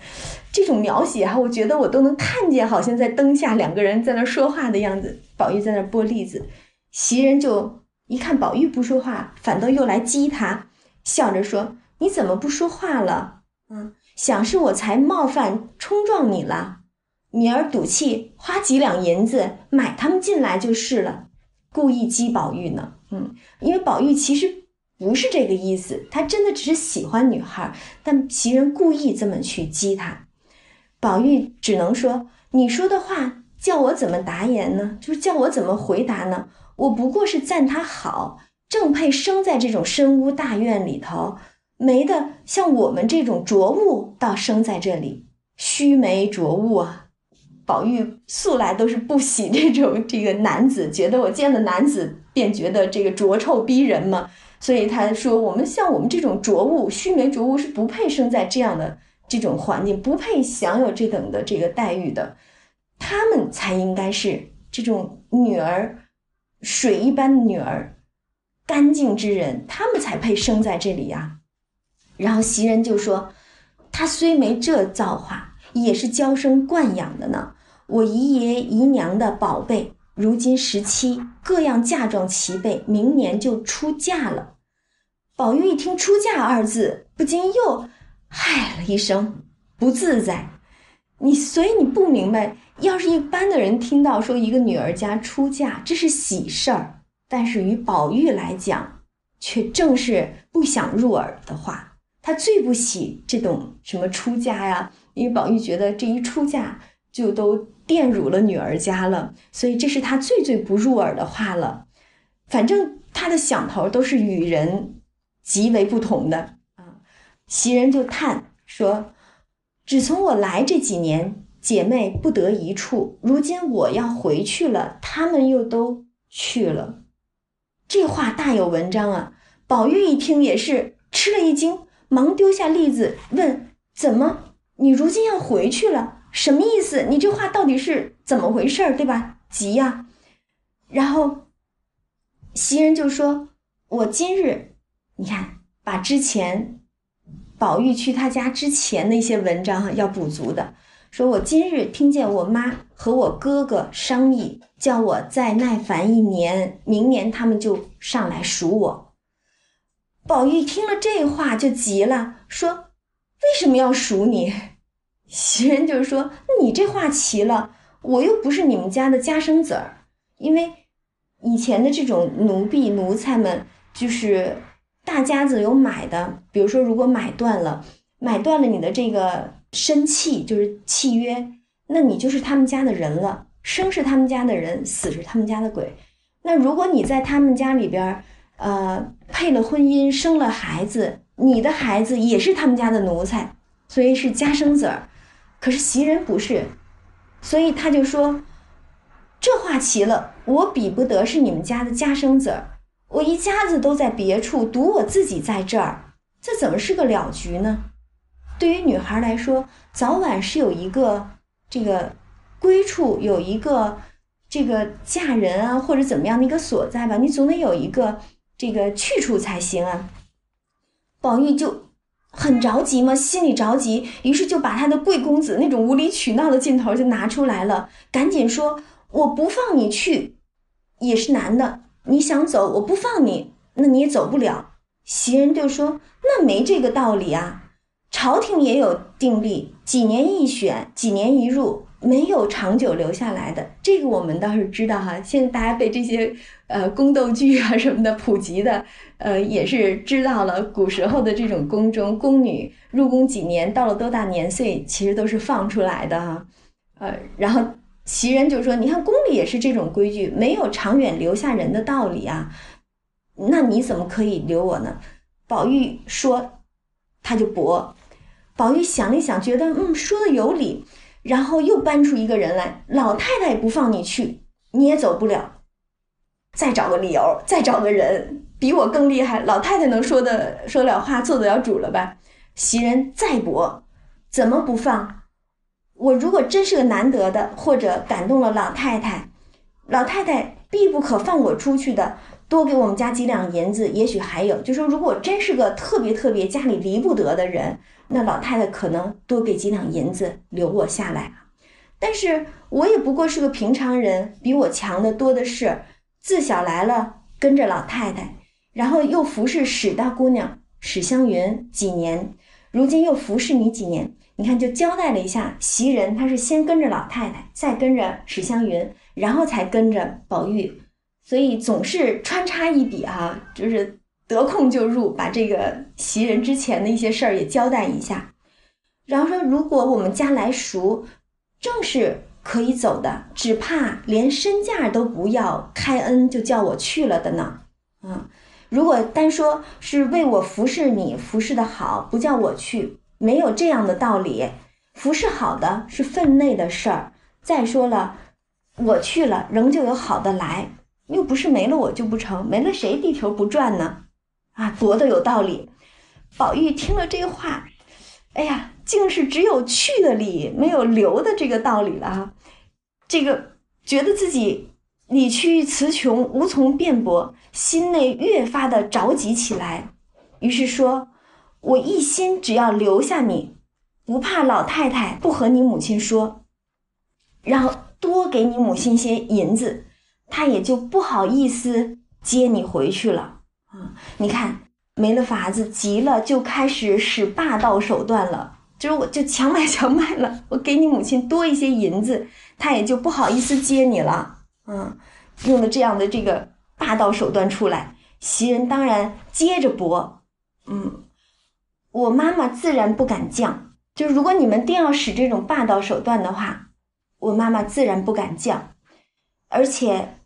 这种描写哈，我觉得我都能看见，好像在灯下两个人在那儿说话的样子。宝玉在那儿剥栗子，袭人就一看宝玉不说话，反倒又来激他，笑着说：“你怎么不说话了？嗯，想是我才冒犯冲撞你了，明儿赌气花几两银子买他们进来就是了。”故意激宝玉呢，嗯，因为宝玉其实不是这个意思，他真的只是喜欢女孩，但袭人故意这么去激他。宝玉只能说：“你说的话叫我怎么答言呢？就是叫我怎么回答呢？我不过是赞他好，正配生在这种深屋大院里头，没的像我们这种浊物，倒生在这里，须眉浊物啊。”宝玉素来都是不喜这种这个男子，觉得我见了男子便觉得这个浊臭逼人嘛，所以他说我们像我们这种浊物，须眉浊物是不配生在这样的这种环境，不配享有这等的这个待遇的，他们才应该是这种女儿，水一般的女儿，干净之人，他们才配生在这里呀。然后袭人就说，他虽没这造化，也是娇生惯养的呢。我姨爷姨娘的宝贝，如今十七，各样嫁妆齐备，明年就出嫁了。宝玉一听“出嫁”二字，不禁又唉了一声，不自在。你所以你不明白，要是一般的人听到说一个女儿家出嫁，这是喜事儿，但是于宝玉来讲，却正是不想入耳的话。他最不喜这种什么出嫁呀，因为宝玉觉得这一出嫁就都。玷辱了女儿家了，所以这是他最最不入耳的话了。反正他的想头都是与人极为不同的啊。袭人就叹说：“只从我来这几年，姐妹不得一处。如今我要回去了，他们又都去了。”这话大有文章啊！宝玉一听也是吃了一惊，忙丢下栗子问：“怎么，你如今要回去了？”什么意思？你这话到底是怎么回事儿，对吧？急呀！然后袭人就说：“我今日，你看，把之前宝玉去他家之前的一些文章要补足的。说我今日听见我妈和我哥哥商议，叫我再耐烦一年，明年他们就上来赎我。”宝玉听了这话就急了，说：“为什么要赎你？”袭人就是说：“你这话奇了，我又不是你们家的家生子儿，因为以前的这种奴婢奴才们，就是大家子有买的，比如说如果买断了，买断了你的这个生契，就是契约，那你就是他们家的人了，生是他们家的人，死是他们家的鬼。那如果你在他们家里边，呃，配了婚姻，生了孩子，你的孩子也是他们家的奴才，所以是家生子儿。”可是袭人不是，所以他就说：“这话奇了，我比不得是你们家的家生子儿，我一家子都在别处，独我自己在这儿，这怎么是个了局呢？对于女孩来说，早晚是有一个这个归处，有一个这个嫁人啊，或者怎么样的一个所在吧，你总得有一个这个去处才行啊。”宝玉就。很着急吗？心里着急，于是就把他的贵公子那种无理取闹的劲头就拿出来了，赶紧说：“我不放你去，也是男的。你想走，我不放你，那你也走不了。”袭人就说：“那没这个道理啊，朝廷也有定例，几年一选，几年一入。”没有长久留下来的，这个我们倒是知道哈。现在大家被这些呃宫斗剧啊什么的普及的，呃也是知道了古时候的这种宫中宫女入宫几年，到了多大年岁，其实都是放出来的哈。呃，然后袭人就说：“你看宫里也是这种规矩，没有长远留下人的道理啊。那你怎么可以留我呢？”宝玉说：“他就驳。”宝玉想了一想，觉得嗯说的有理。然后又搬出一个人来，老太太不放你去，你也走不了。再找个理由，再找个人比我更厉害，老太太能说的说了话，做得了主了吧？袭人再驳，怎么不放？我如果真是个难得的，或者感动了老太太，老太太必不可放我出去的。多给我们家几两银子，也许还有。就说如果真是个特别特别家里离不得的人。那老太太可能多给几两银子留我下来但是我也不过是个平常人，比我强的多的是。自小来了跟着老太太，然后又服侍史大姑娘史湘云几年，如今又服侍你几年，你看就交代了一下。袭人她是先跟着老太太，再跟着史湘云，然后才跟着宝玉，所以总是穿插一笔哈，就是得空就入，把这个袭人之前的一些事儿也交代一下。然后说，如果我们家来赎，正是可以走的，只怕连身价都不要，开恩就叫我去了的呢。嗯，如果单说是为我服侍你，服侍的好，不叫我去，没有这样的道理。服侍好的是分内的事儿。再说了，我去了，仍旧有好的来，又不是没了我就不成，没了谁地球不转呢？啊，多的有道理。宝玉听了这话，哎呀。竟是只有去的理，没有留的这个道理了啊！这个觉得自己理屈词穷，无从辩驳，心内越发的着急起来。于是说：“我一心只要留下你，不怕老太太不和你母亲说，然后多给你母亲些银子，他也就不好意思接你回去了啊！你看没了法子，急了就开始使霸道手段了。”就是我就强买强卖了，我给你母亲多一些银子，他也就不好意思接你了。嗯，用了这样的这个霸道手段出来，袭人当然接着驳。嗯，我妈妈自然不敢犟。就是如果你们定要使这种霸道手段的话，我妈妈自然不敢犟。而且，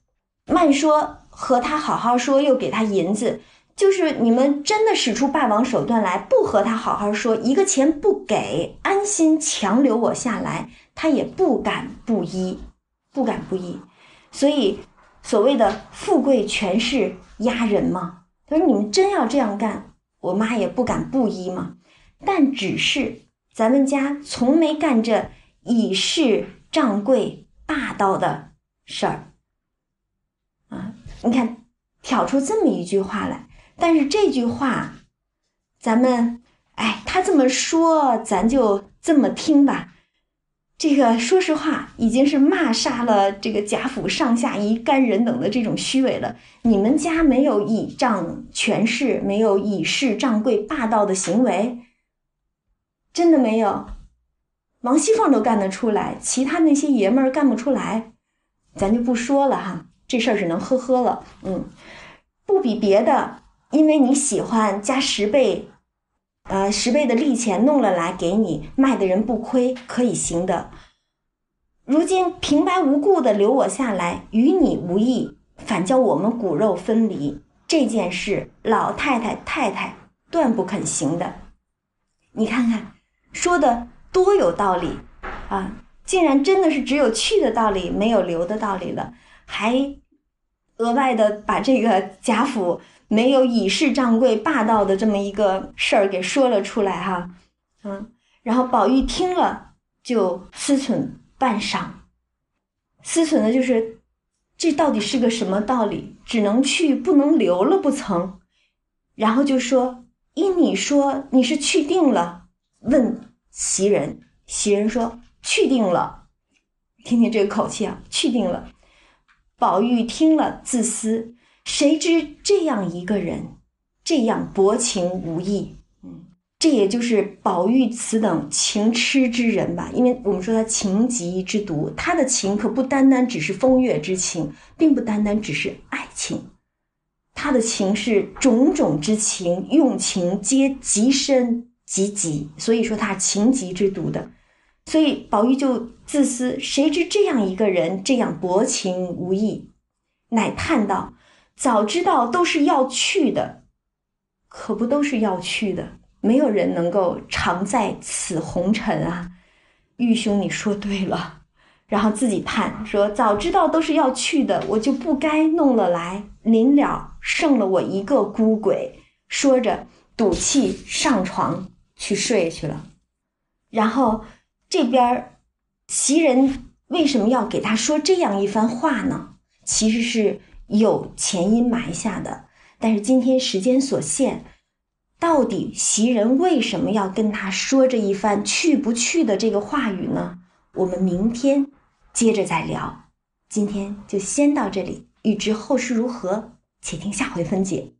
慢说和他好好说，又给他银子。就是你们真的使出霸王手段来，不和他好好说，一个钱不给，安心强留我下来，他也不敢不依，不敢不依。所以所谓的富贵权势压人嘛。他说你们真要这样干，我妈也不敢不依嘛。但只是咱们家从没干这以势仗贵、霸道的事儿。你看，挑出这么一句话来。但是这句话，咱们，哎，他这么说，咱就这么听吧。这个说实话，已经是骂杀了这个贾府上下一干人等的这种虚伪了。你们家没有倚仗权势，没有以势仗贵、霸道的行为，真的没有。王熙凤都干得出来，其他那些爷们儿干不出来，咱就不说了哈。这事儿只能呵呵了。嗯，不比别的。因为你喜欢加十倍，呃，十倍的利钱弄了来给你卖的人不亏，可以行的。如今平白无故的留我下来，与你无益，反叫我们骨肉分离，这件事老太太太太断不肯行的。你看看，说的多有道理啊！竟然真的是只有去的道理，没有留的道理了，还额外的把这个贾府。没有以势仗贵、霸道的这么一个事儿给说了出来哈，嗯，然后宝玉听了就思忖半晌，思忖的就是这到底是个什么道理？只能去不能留了不曾？然后就说：“依你说你是去定了？”问袭人，袭人说：“去定了。”听听这个口气啊，去定了。宝玉听了自私。谁知这样一个人，这样薄情无义，嗯，这也就是宝玉此等情痴之人吧？因为我们说他情极之毒，他的情可不单单只是风月之情，并不单单只是爱情，他的情是种种之情，用情皆极深极极，所以说他情极之毒的。所以宝玉就自私，谁知这样一个人这样薄情无义，乃叹道。早知道都是要去的，可不都是要去的？没有人能够常在此红尘啊！玉兄，你说对了。然后自己叹说：“早知道都是要去的，我就不该弄了来。临了剩了我一个孤鬼。”说着，赌气上床去睡去了。然后这边袭人为什么要给他说这样一番话呢？其实是。有前因埋下的，但是今天时间所限，到底袭人为什么要跟他说这一番去不去的这个话语呢？我们明天接着再聊，今天就先到这里。欲知后事如何，且听下回分解。